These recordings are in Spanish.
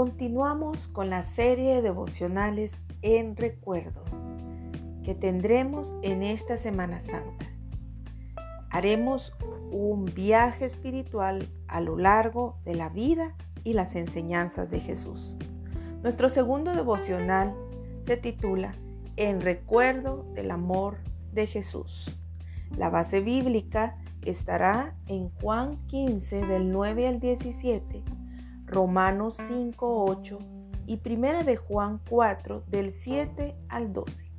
Continuamos con la serie de devocionales en recuerdo que tendremos en esta Semana Santa. Haremos un viaje espiritual a lo largo de la vida y las enseñanzas de Jesús. Nuestro segundo devocional se titula En recuerdo del amor de Jesús. La base bíblica estará en Juan 15 del 9 al 17, Romanos 5, 8 y Primera de Juan 4 del 7 al 12.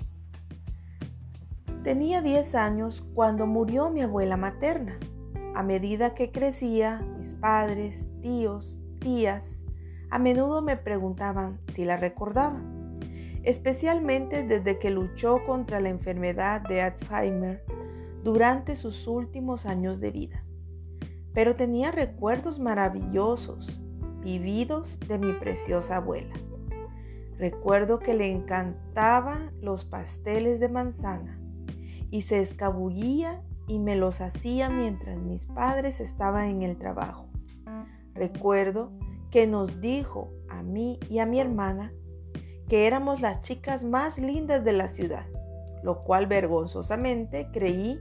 Tenía 10 años cuando murió mi abuela materna. A medida que crecía, mis padres, tíos, tías, a menudo me preguntaban si la recordaba, especialmente desde que luchó contra la enfermedad de Alzheimer durante sus últimos años de vida. Pero tenía recuerdos maravillosos vividos de mi preciosa abuela. Recuerdo que le encantaban los pasteles de manzana y se escabullía y me los hacía mientras mis padres estaban en el trabajo. Recuerdo que nos dijo a mí y a mi hermana que éramos las chicas más lindas de la ciudad, lo cual vergonzosamente creí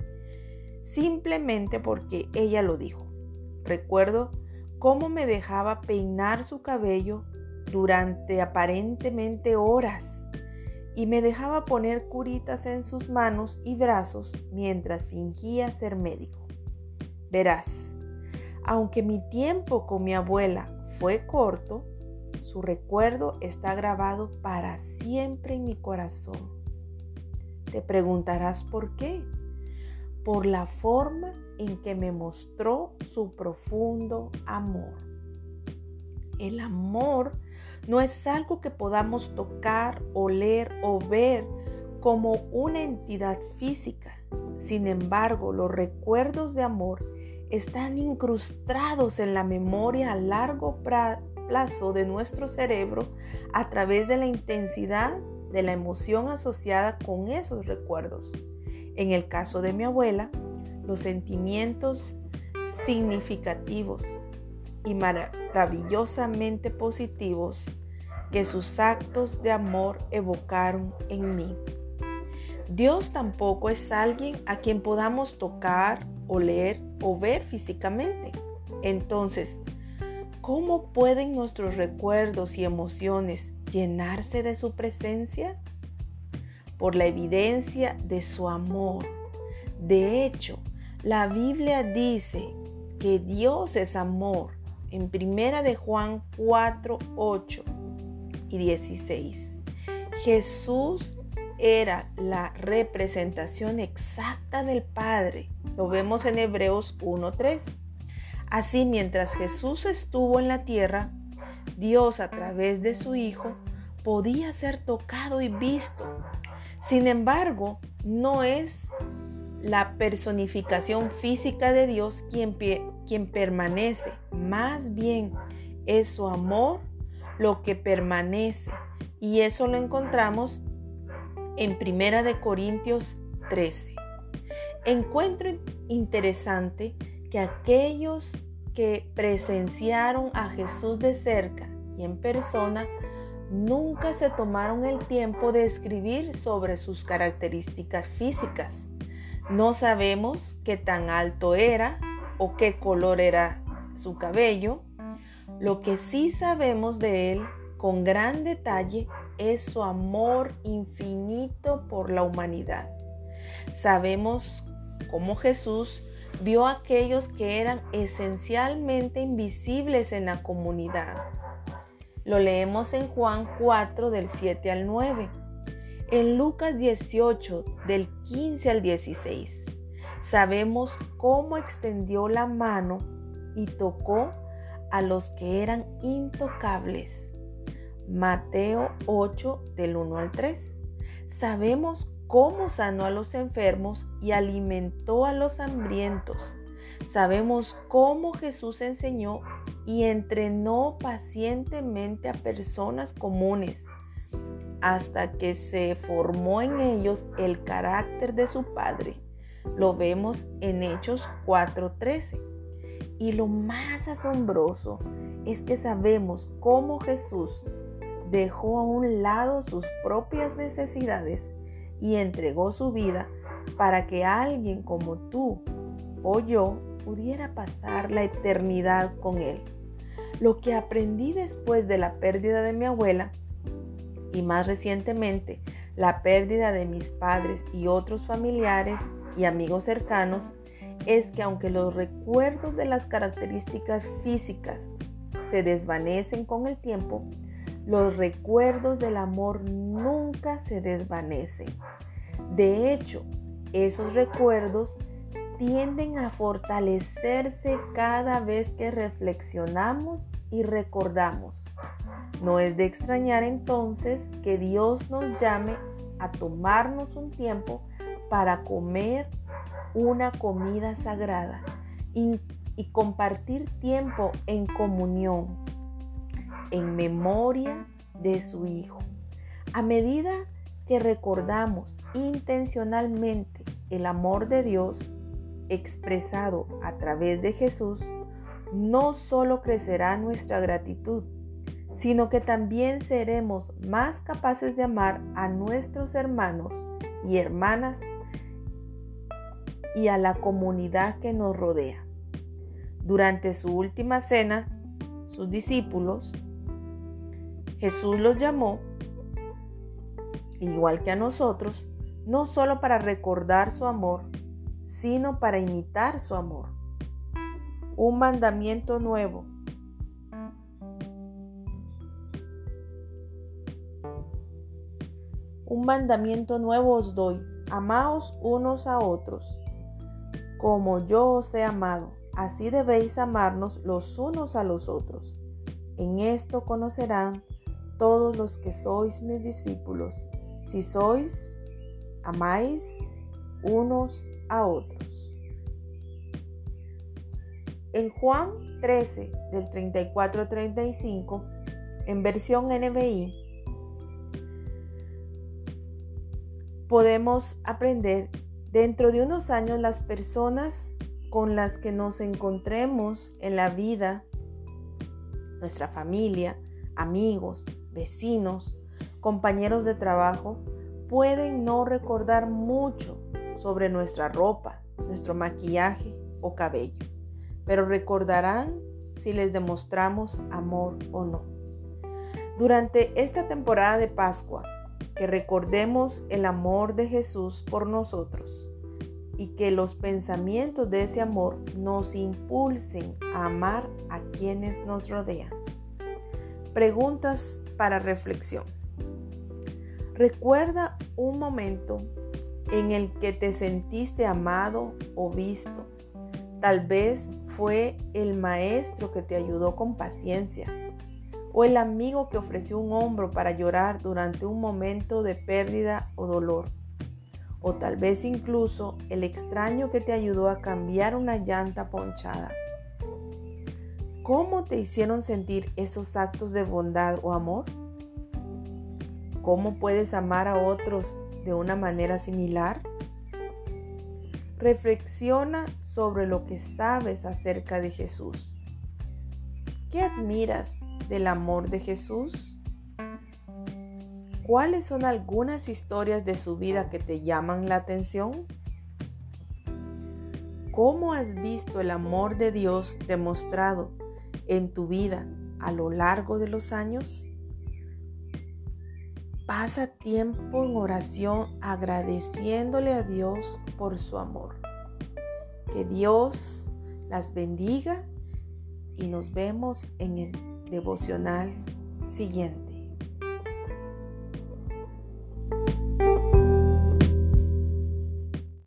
simplemente porque ella lo dijo. Recuerdo cómo me dejaba peinar su cabello durante aparentemente horas y me dejaba poner curitas en sus manos y brazos mientras fingía ser médico. Verás, aunque mi tiempo con mi abuela fue corto, su recuerdo está grabado para siempre en mi corazón. Te preguntarás por qué por la forma en que me mostró su profundo amor. El amor no es algo que podamos tocar, oler o ver como una entidad física. Sin embargo, los recuerdos de amor están incrustados en la memoria a largo plazo de nuestro cerebro a través de la intensidad de la emoción asociada con esos recuerdos. En el caso de mi abuela, los sentimientos significativos y maravillosamente positivos que sus actos de amor evocaron en mí. Dios tampoco es alguien a quien podamos tocar, oler o ver físicamente. Entonces, ¿cómo pueden nuestros recuerdos y emociones llenarse de su presencia? Por la evidencia de su amor. De hecho, la Biblia dice que Dios es amor en primera de Juan 4, 8 y 16. Jesús era la representación exacta del Padre. Lo vemos en Hebreos 1.3. Así, mientras Jesús estuvo en la tierra, Dios a través de su Hijo podía ser tocado y visto sin embargo, no es la personificación física de Dios quien, quien permanece, más bien es su amor lo que permanece. Y eso lo encontramos en Primera de Corintios 13. Encuentro interesante que aquellos que presenciaron a Jesús de cerca y en persona nunca se tomaron el tiempo de escribir sobre sus características físicas. No sabemos qué tan alto era o qué color era su cabello. Lo que sí sabemos de él con gran detalle es su amor infinito por la humanidad. Sabemos cómo Jesús vio a aquellos que eran esencialmente invisibles en la comunidad lo leemos en Juan 4 del 7 al 9, en Lucas 18 del 15 al 16. Sabemos cómo extendió la mano y tocó a los que eran intocables. Mateo 8 del 1 al 3. Sabemos cómo sanó a los enfermos y alimentó a los hambrientos. Sabemos cómo Jesús enseñó y entrenó pacientemente a personas comunes hasta que se formó en ellos el carácter de su Padre. Lo vemos en Hechos 4:13. Y lo más asombroso es que sabemos cómo Jesús dejó a un lado sus propias necesidades y entregó su vida para que alguien como tú o yo pudiera pasar la eternidad con Él. Lo que aprendí después de la pérdida de mi abuela y más recientemente la pérdida de mis padres y otros familiares y amigos cercanos es que aunque los recuerdos de las características físicas se desvanecen con el tiempo, los recuerdos del amor nunca se desvanecen. De hecho, esos recuerdos tienden a fortalecerse cada vez que reflexionamos y recordamos. No es de extrañar entonces que Dios nos llame a tomarnos un tiempo para comer una comida sagrada y, compartir tiempo en comunión, en memoria de su Hijo. A medida que recordamos intencionalmente el amor de Dios expresado a través de Jesús, no solo crecerá nuestra gratitud, sino que también seremos más capaces de amar a nuestros hermanos y hermanas y a la comunidad que nos rodea. Durante su última cena, sus discípulos, Jesús los llamó, igual que a nosotros, no solo para recordar su amor, sino para imitar su amor. Un mandamiento nuevo. Un mandamiento nuevo os doy, amaos unos a otros como yo os he amado, así debéis amarnos los unos a los otros. En esto conocerán todos los que sois mis discípulos, si sois, amáis unos otros. En Juan 13, del 34 al 35, en versión NBI, podemos aprender Dentro de unos años las personas con las que nos encontremos en la vida, nuestra familia, amigos, vecinos, compañeros de trabajo, pueden no recordar mucho sobre nuestra ropa, nuestro maquillaje o cabello, pero recordarán si les demostramos amor o no. Durante esta temporada de Pascua, que recordemos el amor de Jesús por nosotros y que los pensamientos de ese amor nos impulsen a amar a quienes nos rodean. Preguntas para reflexión. Recuerda un momento en el que te sentiste amado o visto. Tal vez fue el maestro que te ayudó con paciencia o el amigo que ofreció un hombro para llorar durante un momento de pérdida o dolor o tal vez incluso el extraño que te ayudó a cambiar una llanta ponchada. ¿Cómo te hicieron sentir esos actos de bondad o amor? ¿Cómo puedes amar a otros de una manera similar? Reflexiona sobre lo que sabes acerca de Jesús. ¿Qué admiras del amor de Jesús? ¿Cuáles son algunas historias de su vida que te llaman la atención? ¿Cómo has visto el amor de Dios demostrado en tu vida a lo largo de los años? Pasa tiempo en oración agradeciéndole a Dios por su amor. Que Dios las bendiga y nos vemos en el devocional siguiente.